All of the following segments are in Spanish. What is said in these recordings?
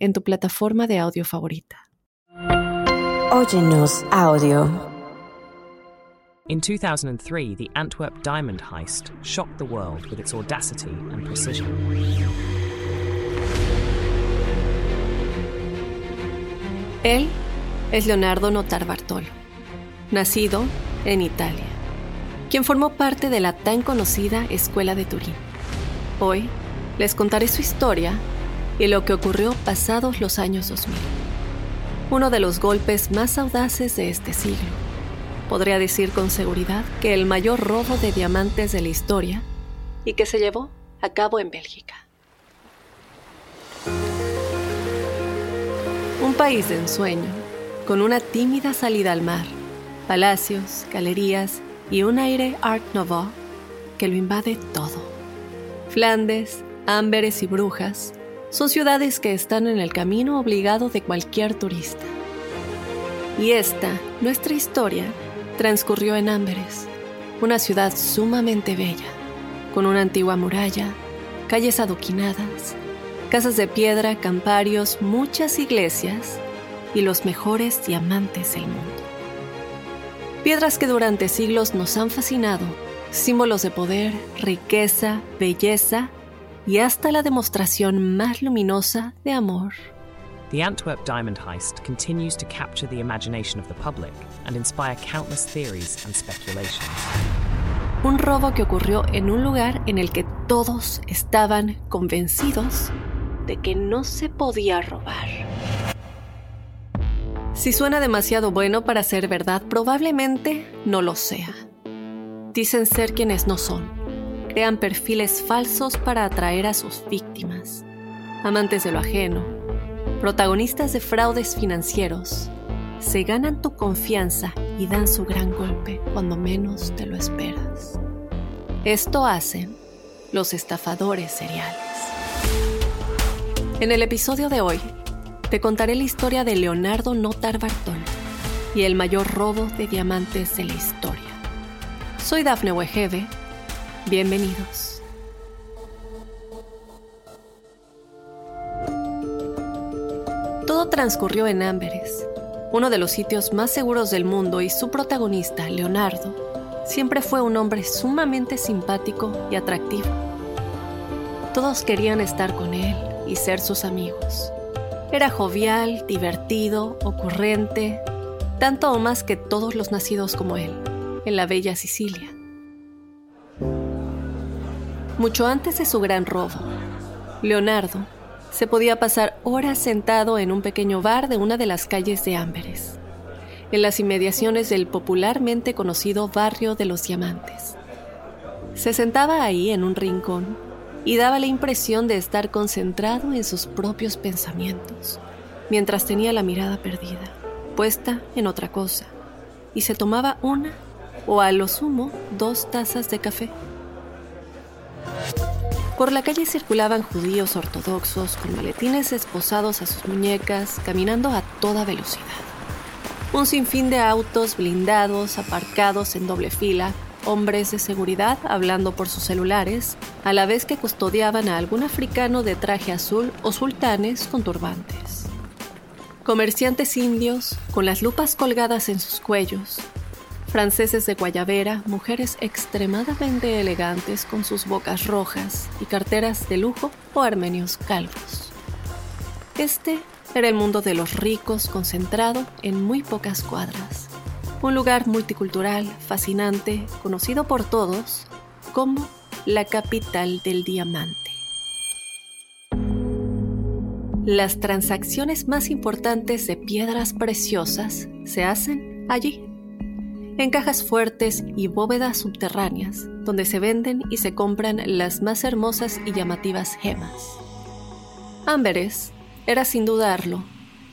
en tu plataforma de audio favorita. Óyenos audio. In 2003, the Antwerp diamond heist shocked the world with its audacity and precision. Él es Leonardo Notarbartolo, nacido en Italia, quien formó parte de la tan conocida Escuela de Turín. Hoy les contaré su historia y lo que ocurrió pasados los años 2000. Uno de los golpes más audaces de este siglo. Podría decir con seguridad que el mayor robo de diamantes de la historia y que se llevó a cabo en Bélgica. Un país de ensueño, con una tímida salida al mar, palacios, galerías y un aire Art Nouveau que lo invade todo. Flandes, Ámberes y Brujas son ciudades que están en el camino obligado de cualquier turista. Y esta, nuestra historia, transcurrió en Ámberes, una ciudad sumamente bella, con una antigua muralla, calles adoquinadas, casas de piedra, camparios, muchas iglesias y los mejores diamantes del mundo. Piedras que durante siglos nos han fascinado, símbolos de poder, riqueza, belleza y hasta la demostración más luminosa de amor. The Antwerp diamond heist continues to capture the imagination of the public and inspire countless theories and speculations. Un robo que ocurrió en un lugar en el que todos estaban convencidos de que no se podía robar. Si suena demasiado bueno para ser verdad, probablemente no lo sea. Dicen ser quienes no son. Crean perfiles falsos para atraer a sus víctimas. Amantes de lo ajeno. Protagonistas de fraudes financieros. Se ganan tu confianza y dan su gran golpe cuando menos te lo esperas. Esto hacen los estafadores seriales. En el episodio de hoy, te contaré la historia de Leonardo Notar Bartol y el mayor robo de diamantes de la historia. Soy Dafne Wegebe. Bienvenidos. Todo transcurrió en Amberes, uno de los sitios más seguros del mundo, y su protagonista, Leonardo, siempre fue un hombre sumamente simpático y atractivo. Todos querían estar con él y ser sus amigos. Era jovial, divertido, ocurrente, tanto o más que todos los nacidos como él, en la bella Sicilia. Mucho antes de su gran robo, Leonardo se podía pasar horas sentado en un pequeño bar de una de las calles de Ámberes, en las inmediaciones del popularmente conocido barrio de los Diamantes. Se sentaba ahí en un rincón y daba la impresión de estar concentrado en sus propios pensamientos, mientras tenía la mirada perdida, puesta en otra cosa, y se tomaba una o a lo sumo dos tazas de café. Por la calle circulaban judíos ortodoxos con maletines esposados a sus muñecas, caminando a toda velocidad. Un sinfín de autos blindados aparcados en doble fila, hombres de seguridad hablando por sus celulares, a la vez que custodiaban a algún africano de traje azul o sultanes con turbantes. Comerciantes indios con las lupas colgadas en sus cuellos, franceses de guayabera, mujeres extremadamente elegantes con sus bocas rojas y carteras de lujo o armenios calvos. Este era el mundo de los ricos concentrado en muy pocas cuadras. Un lugar multicultural, fascinante, conocido por todos como la capital del diamante. Las transacciones más importantes de piedras preciosas se hacen allí en cajas fuertes y bóvedas subterráneas, donde se venden y se compran las más hermosas y llamativas gemas. Amberes era sin dudarlo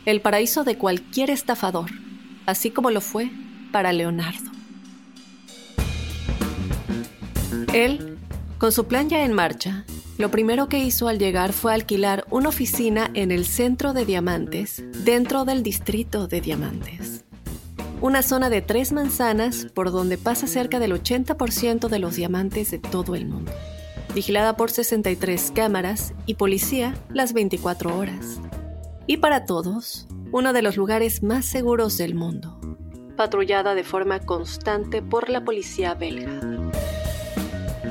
el paraíso de cualquier estafador, así como lo fue para Leonardo. Él, con su plan ya en marcha, lo primero que hizo al llegar fue alquilar una oficina en el centro de Diamantes, dentro del distrito de Diamantes. Una zona de tres manzanas por donde pasa cerca del 80% de los diamantes de todo el mundo. Vigilada por 63 cámaras y policía las 24 horas. Y para todos, uno de los lugares más seguros del mundo. Patrullada de forma constante por la policía belga.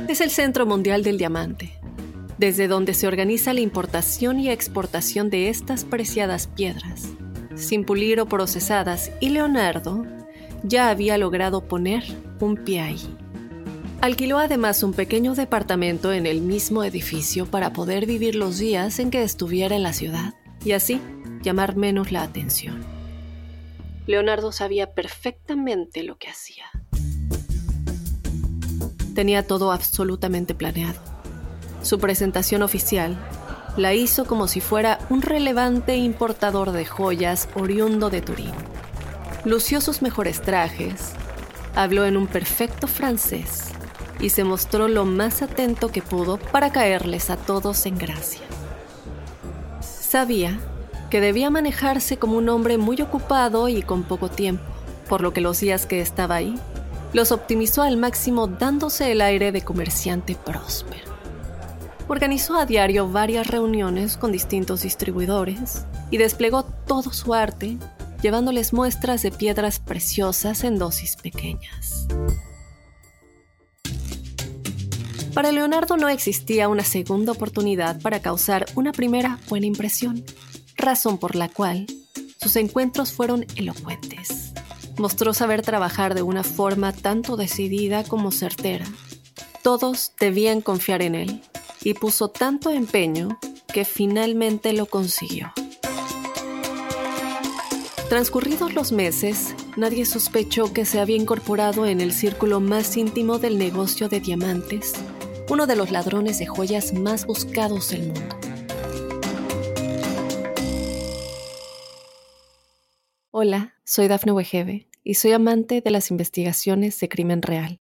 Es el Centro Mundial del Diamante, desde donde se organiza la importación y exportación de estas preciadas piedras, sin pulir o procesadas, y Leonardo ya había logrado poner un pie ahí. Alquiló además un pequeño departamento en el mismo edificio para poder vivir los días en que estuviera en la ciudad y así llamar menos la atención. Leonardo sabía perfectamente lo que hacía. Tenía todo absolutamente planeado su presentación oficial la hizo como si fuera un relevante importador de joyas oriundo de Turín. Lució sus mejores trajes, habló en un perfecto francés y se mostró lo más atento que pudo para caerles a todos en gracia. Sabía que debía manejarse como un hombre muy ocupado y con poco tiempo, por lo que los días que estaba ahí los optimizó al máximo dándose el aire de comerciante próspero. Organizó a diario varias reuniones con distintos distribuidores y desplegó todo su arte llevándoles muestras de piedras preciosas en dosis pequeñas. Para Leonardo no existía una segunda oportunidad para causar una primera buena impresión, razón por la cual sus encuentros fueron elocuentes. Mostró saber trabajar de una forma tanto decidida como certera. Todos debían confiar en él y puso tanto empeño que finalmente lo consiguió. Transcurridos los meses, nadie sospechó que se había incorporado en el círculo más íntimo del negocio de diamantes, uno de los ladrones de joyas más buscados del mundo. Hola, soy Dafne Wegebe y soy amante de las investigaciones de crimen real.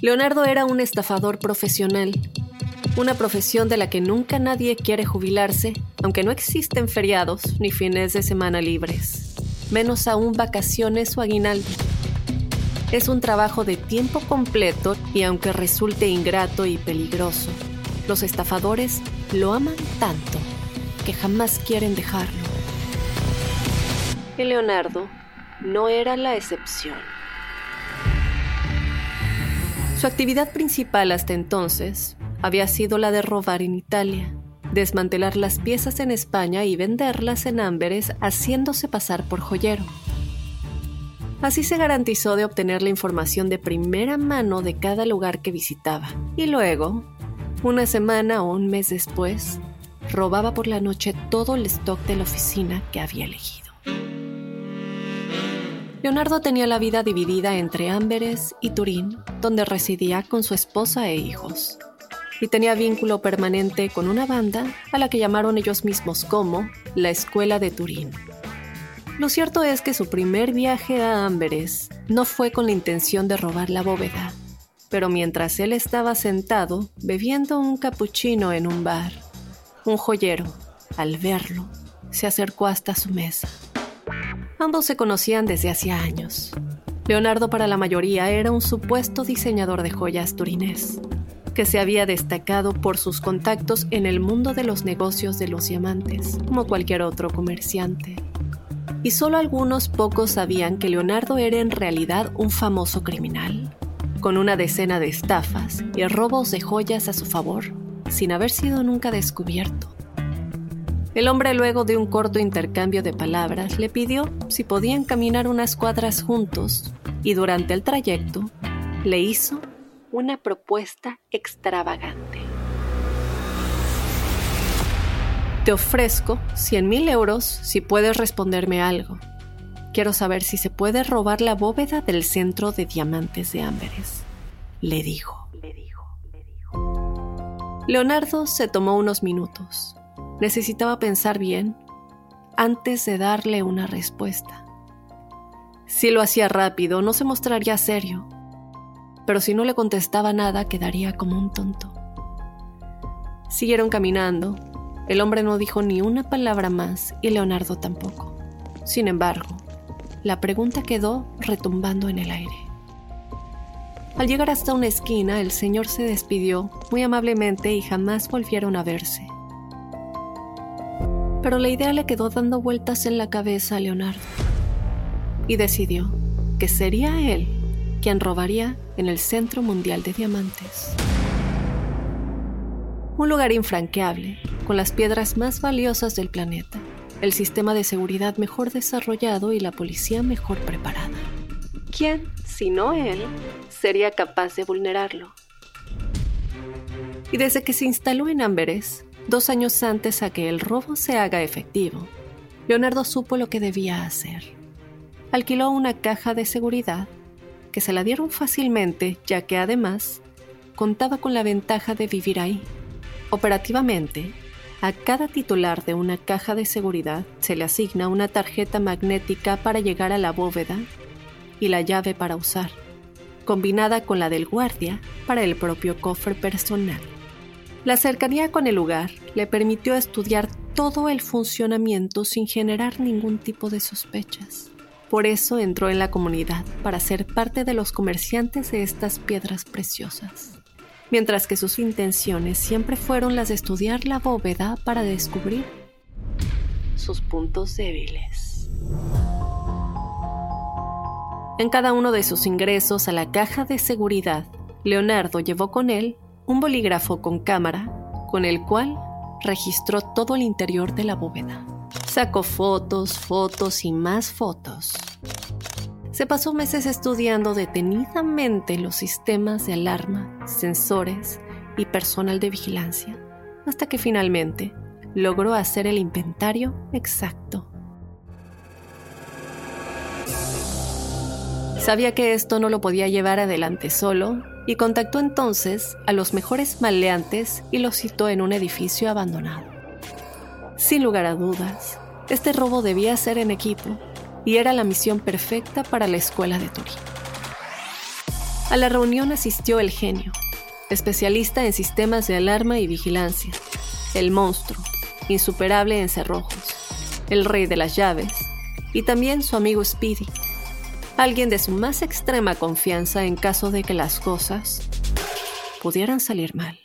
Leonardo era un estafador profesional, una profesión de la que nunca nadie quiere jubilarse, aunque no existen feriados ni fines de semana libres, menos aún vacaciones o aguinaldo. Es un trabajo de tiempo completo y aunque resulte ingrato y peligroso, los estafadores lo aman tanto que jamás quieren dejarlo. Y Leonardo no era la excepción. Su actividad principal hasta entonces había sido la de robar en Italia, desmantelar las piezas en España y venderlas en Amberes haciéndose pasar por joyero. Así se garantizó de obtener la información de primera mano de cada lugar que visitaba. Y luego, una semana o un mes después, robaba por la noche todo el stock de la oficina que había elegido. Leonardo tenía la vida dividida entre Amberes y Turín, donde residía con su esposa e hijos. Y tenía vínculo permanente con una banda a la que llamaron ellos mismos como la Escuela de Turín. Lo cierto es que su primer viaje a Amberes no fue con la intención de robar la bóveda, pero mientras él estaba sentado bebiendo un capuchino en un bar, un joyero, al verlo, se acercó hasta su mesa. Ambos se conocían desde hacía años. Leonardo para la mayoría era un supuesto diseñador de joyas turinés, que se había destacado por sus contactos en el mundo de los negocios de los diamantes, como cualquier otro comerciante. Y solo algunos pocos sabían que Leonardo era en realidad un famoso criminal, con una decena de estafas y robos de joyas a su favor, sin haber sido nunca descubierto. El hombre luego de un corto intercambio de palabras le pidió si podían caminar unas cuadras juntos y durante el trayecto le hizo una propuesta extravagante. Te ofrezco 100 mil euros si puedes responderme algo. Quiero saber si se puede robar la bóveda del centro de diamantes de Amberes. Le dijo. Le dijo, le dijo. Leonardo se tomó unos minutos. Necesitaba pensar bien antes de darle una respuesta. Si lo hacía rápido, no se mostraría serio, pero si no le contestaba nada, quedaría como un tonto. Siguieron caminando. El hombre no dijo ni una palabra más y Leonardo tampoco. Sin embargo, la pregunta quedó retumbando en el aire. Al llegar hasta una esquina, el señor se despidió muy amablemente y jamás volvieron a verse pero la idea le quedó dando vueltas en la cabeza a Leonardo y decidió que sería él quien robaría en el Centro Mundial de Diamantes. Un lugar infranqueable, con las piedras más valiosas del planeta, el sistema de seguridad mejor desarrollado y la policía mejor preparada. ¿Quién, si no él, sería capaz de vulnerarlo? Y desde que se instaló en Amberes, dos años antes a que el robo se haga efectivo, Leonardo supo lo que debía hacer. Alquiló una caja de seguridad que se la dieron fácilmente ya que además contaba con la ventaja de vivir ahí. Operativamente, a cada titular de una caja de seguridad se le asigna una tarjeta magnética para llegar a la bóveda y la llave para usar, combinada con la del guardia para el propio cofre personal. La cercanía con el lugar le permitió estudiar todo el funcionamiento sin generar ningún tipo de sospechas. Por eso entró en la comunidad para ser parte de los comerciantes de estas piedras preciosas, mientras que sus intenciones siempre fueron las de estudiar la bóveda para descubrir sus puntos débiles. En cada uno de sus ingresos a la caja de seguridad, Leonardo llevó con él un bolígrafo con cámara con el cual registró todo el interior de la bóveda. Sacó fotos, fotos y más fotos. Se pasó meses estudiando detenidamente los sistemas de alarma, sensores y personal de vigilancia, hasta que finalmente logró hacer el inventario exacto. Sabía que esto no lo podía llevar adelante solo y contactó entonces a los mejores maleantes y los citó en un edificio abandonado. Sin lugar a dudas, este robo debía ser en equipo y era la misión perfecta para la escuela de Turín. A la reunión asistió el genio, especialista en sistemas de alarma y vigilancia, el monstruo, insuperable en cerrojos, el rey de las llaves, y también su amigo Speedy, alguien de su más extrema confianza en caso de que las cosas pudieran salir mal.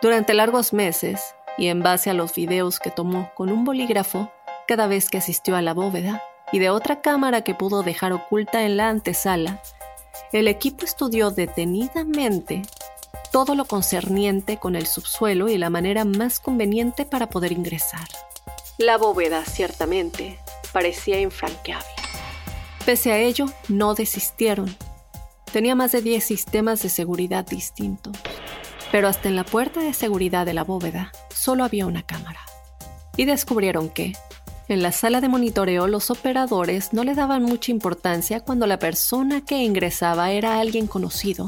Durante largos meses, y en base a los videos que tomó con un bolígrafo cada vez que asistió a la bóveda y de otra cámara que pudo dejar oculta en la antesala, el equipo estudió detenidamente todo lo concerniente con el subsuelo y la manera más conveniente para poder ingresar. La bóveda, ciertamente, parecía infranqueable. Pese a ello, no desistieron. Tenía más de 10 sistemas de seguridad distintos, pero hasta en la puerta de seguridad de la bóveda solo había una cámara. Y descubrieron que, en la sala de monitoreo, los operadores no le daban mucha importancia cuando la persona que ingresaba era alguien conocido,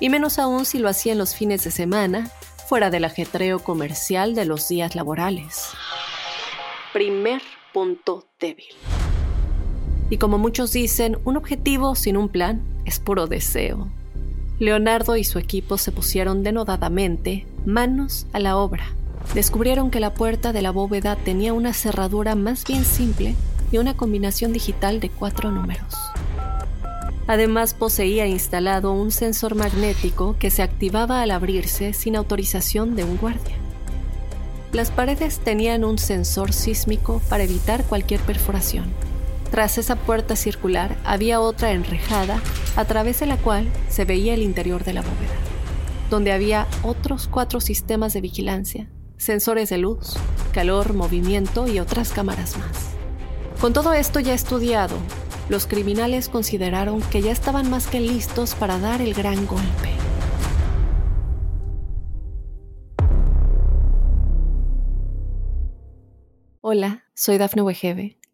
y menos aún si lo hacía en los fines de semana, fuera del ajetreo comercial de los días laborales. Primer punto débil. Y como muchos dicen, un objetivo sin un plan es puro deseo. Leonardo y su equipo se pusieron denodadamente manos a la obra. Descubrieron que la puerta de la bóveda tenía una cerradura más bien simple y una combinación digital de cuatro números. Además poseía instalado un sensor magnético que se activaba al abrirse sin autorización de un guardia. Las paredes tenían un sensor sísmico para evitar cualquier perforación tras esa puerta circular había otra enrejada a través de la cual se veía el interior de la bóveda, donde había otros cuatro sistemas de vigilancia sensores de luz, calor, movimiento y otras cámaras más. Con todo esto ya estudiado, los criminales consideraron que ya estaban más que listos para dar el gran golpe. Hola, soy Dafne Wegebe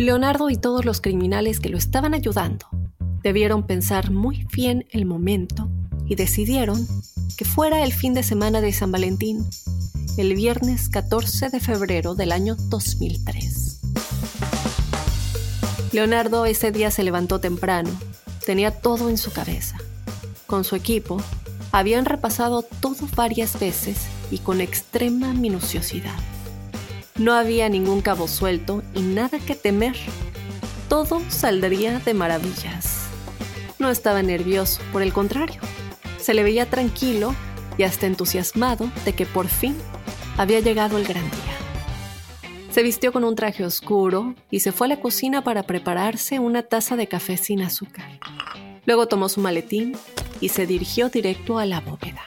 Leonardo y todos los criminales que lo estaban ayudando debieron pensar muy bien el momento y decidieron que fuera el fin de semana de San Valentín, el viernes 14 de febrero del año 2003. Leonardo ese día se levantó temprano, tenía todo en su cabeza. Con su equipo, habían repasado todo varias veces y con extrema minuciosidad. No había ningún cabo suelto y nada que temer. Todo saldría de maravillas. No estaba nervioso, por el contrario se le veía tranquilo y hasta entusiasmado de que por fin había llegado el gran día. Se vistió con un traje oscuro y se fue a la cocina para prepararse una taza de café sin azúcar. Luego tomó su maletín y se dirigió directo a la bóveda.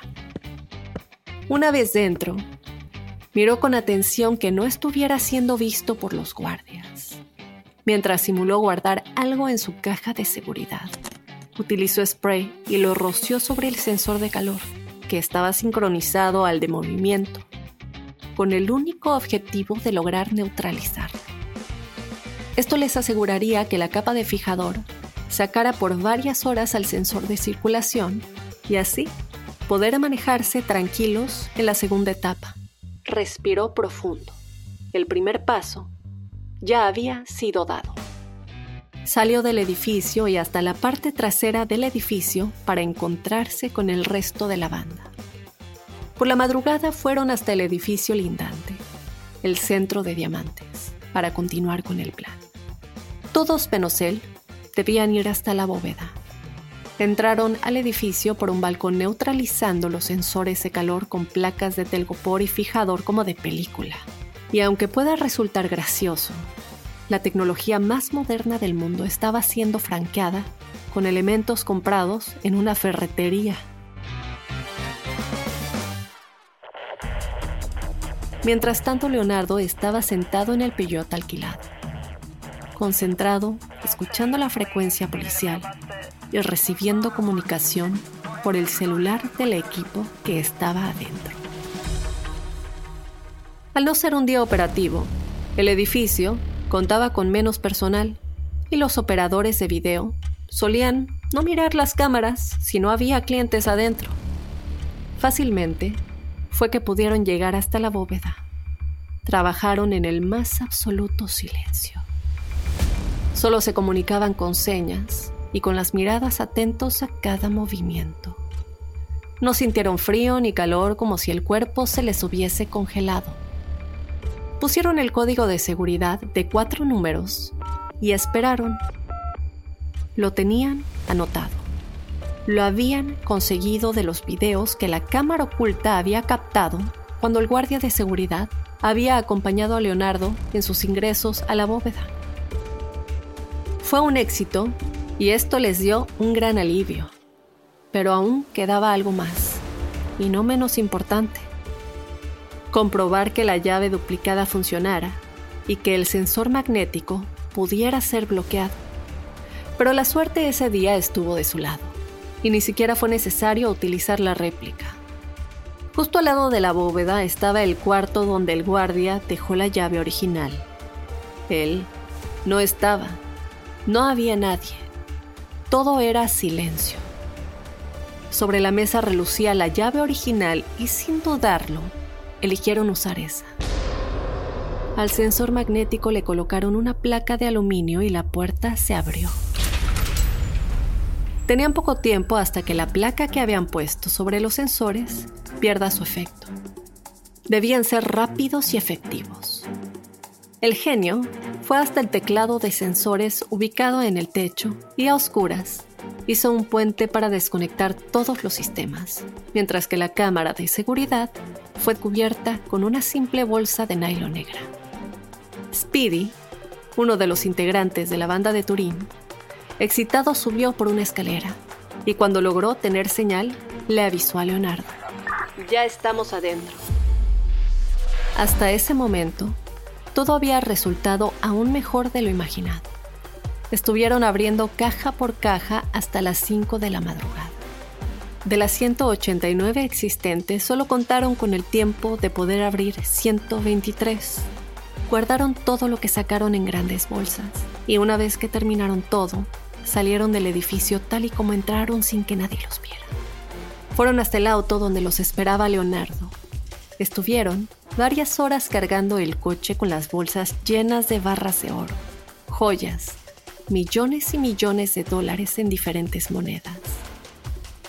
Una vez dentro, miró con atención que no estuviera siendo visto por los guardias, mientras simuló guardar algo en su caja de seguridad. Utilizó spray y lo roció sobre el sensor de calor, que estaba sincronizado al de movimiento, con el único objetivo de lograr neutralizarlo. Esto les aseguraría que la capa de fijador sacara por varias horas al sensor de circulación y así poder manejarse tranquilos en la segunda etapa. Respiró profundo. El primer paso ya había sido dado. Salió del edificio y hasta la parte trasera del edificio para encontrarse con el resto de la banda. Por la madrugada fueron hasta el edificio lindante, el centro de diamantes, para continuar con el plan. Todos menos debían ir hasta la bóveda. Entraron al edificio por un balcón neutralizando los sensores de calor con placas de telgopor y fijador como de película. Y aunque pueda resultar gracioso, la tecnología más moderna del mundo estaba siendo franqueada con elementos comprados en una ferretería. Mientras tanto, Leonardo estaba sentado en el Peugeot alquilado, concentrado, escuchando la frecuencia policial y recibiendo comunicación por el celular del equipo que estaba adentro. Al no ser un día operativo, el edificio contaba con menos personal y los operadores de video solían no mirar las cámaras si no había clientes adentro. Fácilmente fue que pudieron llegar hasta la bóveda. Trabajaron en el más absoluto silencio. Solo se comunicaban con señas y con las miradas atentos a cada movimiento. No sintieron frío ni calor como si el cuerpo se les hubiese congelado pusieron el código de seguridad de cuatro números y esperaron. Lo tenían anotado. Lo habían conseguido de los videos que la cámara oculta había captado cuando el guardia de seguridad había acompañado a Leonardo en sus ingresos a la bóveda. Fue un éxito y esto les dio un gran alivio. Pero aún quedaba algo más, y no menos importante comprobar que la llave duplicada funcionara y que el sensor magnético pudiera ser bloqueado. Pero la suerte ese día estuvo de su lado, y ni siquiera fue necesario utilizar la réplica. Justo al lado de la bóveda estaba el cuarto donde el guardia dejó la llave original. Él no estaba, no había nadie, todo era silencio. Sobre la mesa relucía la llave original y sin dudarlo, eligieron usar esa. Al sensor magnético le colocaron una placa de aluminio y la puerta se abrió. Tenían poco tiempo hasta que la placa que habían puesto sobre los sensores pierda su efecto. Debían ser rápidos y efectivos. El genio fue hasta el teclado de sensores ubicado en el techo y a oscuras hizo un puente para desconectar todos los sistemas, mientras que la cámara de seguridad fue cubierta con una simple bolsa de nylon negra. Speedy, uno de los integrantes de la banda de Turín, excitado subió por una escalera y cuando logró tener señal, le avisó a Leonardo. Ya estamos adentro. Hasta ese momento, todo había resultado aún mejor de lo imaginado. Estuvieron abriendo caja por caja hasta las 5 de la madrugada. De las 189 existentes, solo contaron con el tiempo de poder abrir 123. Guardaron todo lo que sacaron en grandes bolsas y una vez que terminaron todo, salieron del edificio tal y como entraron sin que nadie los viera. Fueron hasta el auto donde los esperaba Leonardo. Estuvieron varias horas cargando el coche con las bolsas llenas de barras de oro, joyas, millones y millones de dólares en diferentes monedas.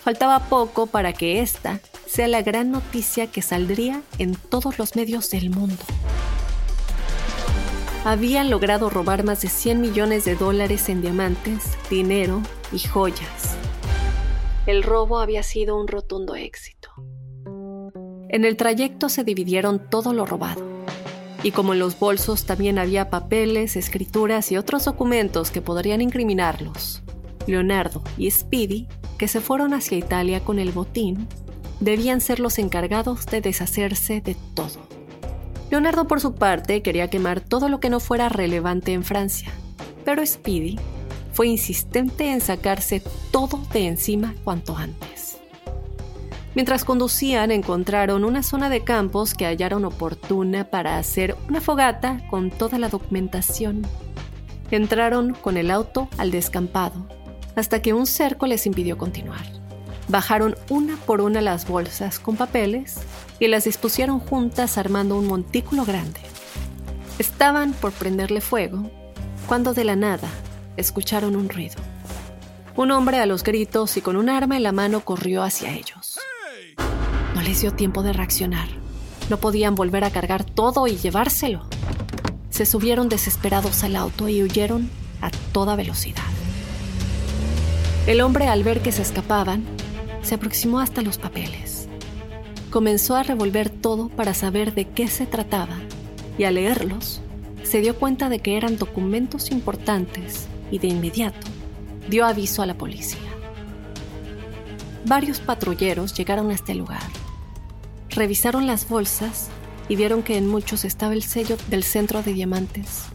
Faltaba poco para que esta sea la gran noticia que saldría en todos los medios del mundo. Habían logrado robar más de 100 millones de dólares en diamantes, dinero y joyas. El robo había sido un rotundo éxito. En el trayecto se dividieron todo lo robado. Y como en los bolsos también había papeles, escrituras y otros documentos que podrían incriminarlos, Leonardo y Speedy, que se fueron hacia Italia con el botín, debían ser los encargados de deshacerse de todo. Leonardo por su parte quería quemar todo lo que no fuera relevante en Francia, pero Speedy fue insistente en sacarse todo de encima cuanto antes. Mientras conducían encontraron una zona de campos que hallaron oportuna para hacer una fogata con toda la documentación. Entraron con el auto al descampado, hasta que un cerco les impidió continuar. Bajaron una por una las bolsas con papeles y las dispusieron juntas armando un montículo grande. Estaban por prenderle fuego cuando de la nada escucharon un ruido. Un hombre a los gritos y con un arma en la mano corrió hacia ellos. Les dio tiempo de reaccionar. No podían volver a cargar todo y llevárselo. Se subieron desesperados al auto y huyeron a toda velocidad. El hombre, al ver que se escapaban, se aproximó hasta los papeles. Comenzó a revolver todo para saber de qué se trataba y al leerlos, se dio cuenta de que eran documentos importantes y de inmediato dio aviso a la policía. Varios patrulleros llegaron a este lugar Revisaron las bolsas y vieron que en muchos estaba el sello del centro de diamantes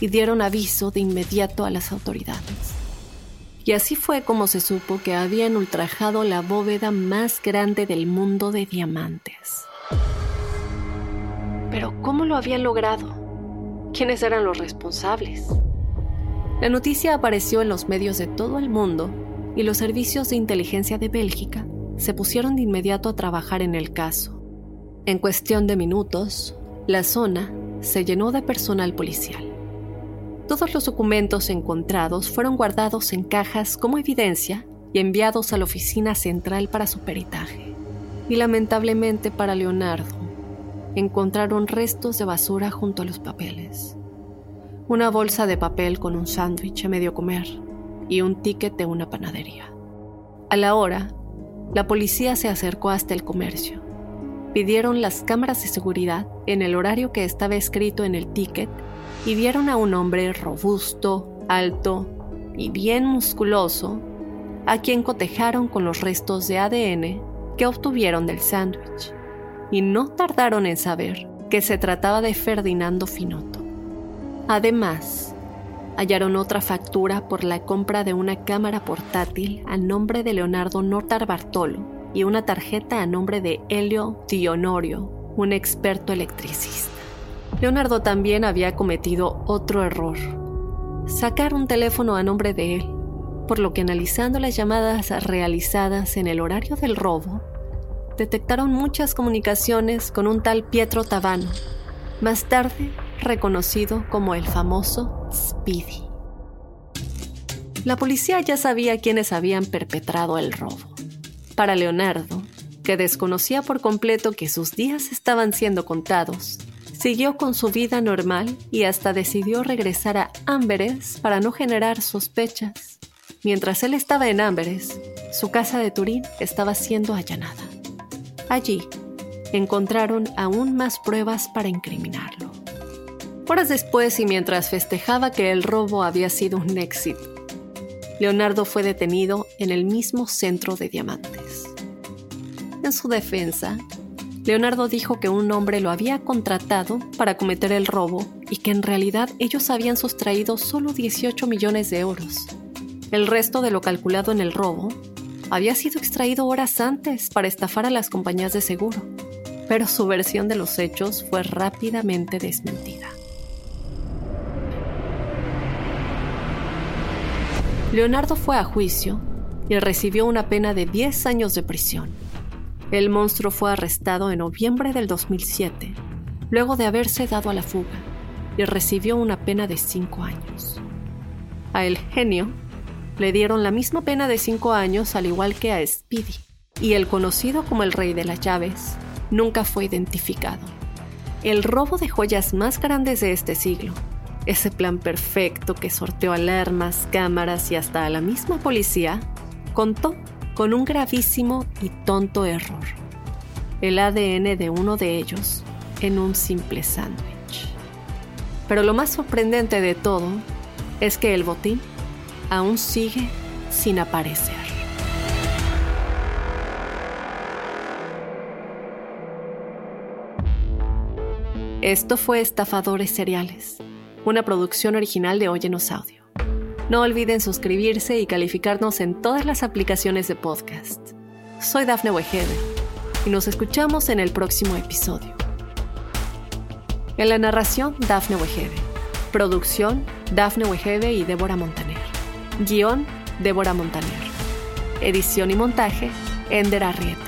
y dieron aviso de inmediato a las autoridades. Y así fue como se supo que habían ultrajado la bóveda más grande del mundo de diamantes. Pero ¿cómo lo habían logrado? ¿Quiénes eran los responsables? La noticia apareció en los medios de todo el mundo y los servicios de inteligencia de Bélgica se pusieron de inmediato a trabajar en el caso. En cuestión de minutos, la zona se llenó de personal policial. Todos los documentos encontrados fueron guardados en cajas como evidencia y enviados a la oficina central para su peritaje. Y lamentablemente para Leonardo, encontraron restos de basura junto a los papeles. Una bolsa de papel con un sándwich a medio comer y un ticket de una panadería. A la hora, la policía se acercó hasta el comercio pidieron las cámaras de seguridad en el horario que estaba escrito en el ticket y vieron a un hombre robusto, alto y bien musculoso, a quien cotejaron con los restos de ADN que obtuvieron del sándwich. Y no tardaron en saber que se trataba de Ferdinando Finotto. Además, hallaron otra factura por la compra de una cámara portátil a nombre de Leonardo Notar Bartolo y una tarjeta a nombre de Helio Dionorio, un experto electricista. Leonardo también había cometido otro error, sacar un teléfono a nombre de él, por lo que analizando las llamadas realizadas en el horario del robo, detectaron muchas comunicaciones con un tal Pietro Tavano, más tarde reconocido como el famoso Speedy. La policía ya sabía quiénes habían perpetrado el robo. Para Leonardo, que desconocía por completo que sus días estaban siendo contados, siguió con su vida normal y hasta decidió regresar a Amberes para no generar sospechas. Mientras él estaba en Amberes, su casa de Turín estaba siendo allanada. Allí encontraron aún más pruebas para incriminarlo. Horas después y mientras festejaba que el robo había sido un éxito, Leonardo fue detenido en el mismo centro de diamantes. En su defensa, Leonardo dijo que un hombre lo había contratado para cometer el robo y que en realidad ellos habían sustraído solo 18 millones de euros. El resto de lo calculado en el robo había sido extraído horas antes para estafar a las compañías de seguro, pero su versión de los hechos fue rápidamente desmentida. Leonardo fue a juicio y recibió una pena de 10 años de prisión. El monstruo fue arrestado en noviembre del 2007, luego de haberse dado a la fuga, y recibió una pena de 5 años. A El Genio le dieron la misma pena de 5 años al igual que a Speedy, y el conocido como el Rey de las Llaves nunca fue identificado. El robo de joyas más grandes de este siglo, ese plan perfecto que sorteó alarmas, cámaras y hasta a la misma policía, contó con un gravísimo y tonto error. El ADN de uno de ellos en un simple sándwich. Pero lo más sorprendente de todo es que el botín aún sigue sin aparecer. Esto fue Estafadores Seriales, una producción original de Óyenos Audio. No olviden suscribirse y calificarnos en todas las aplicaciones de podcast. Soy Dafne Wegebe y nos escuchamos en el próximo episodio. En la narración, Dafne Wegebe. Producción, Dafne Wegebe y Débora Montaner. Guión, Débora Montaner. Edición y montaje, Ender Arrieta.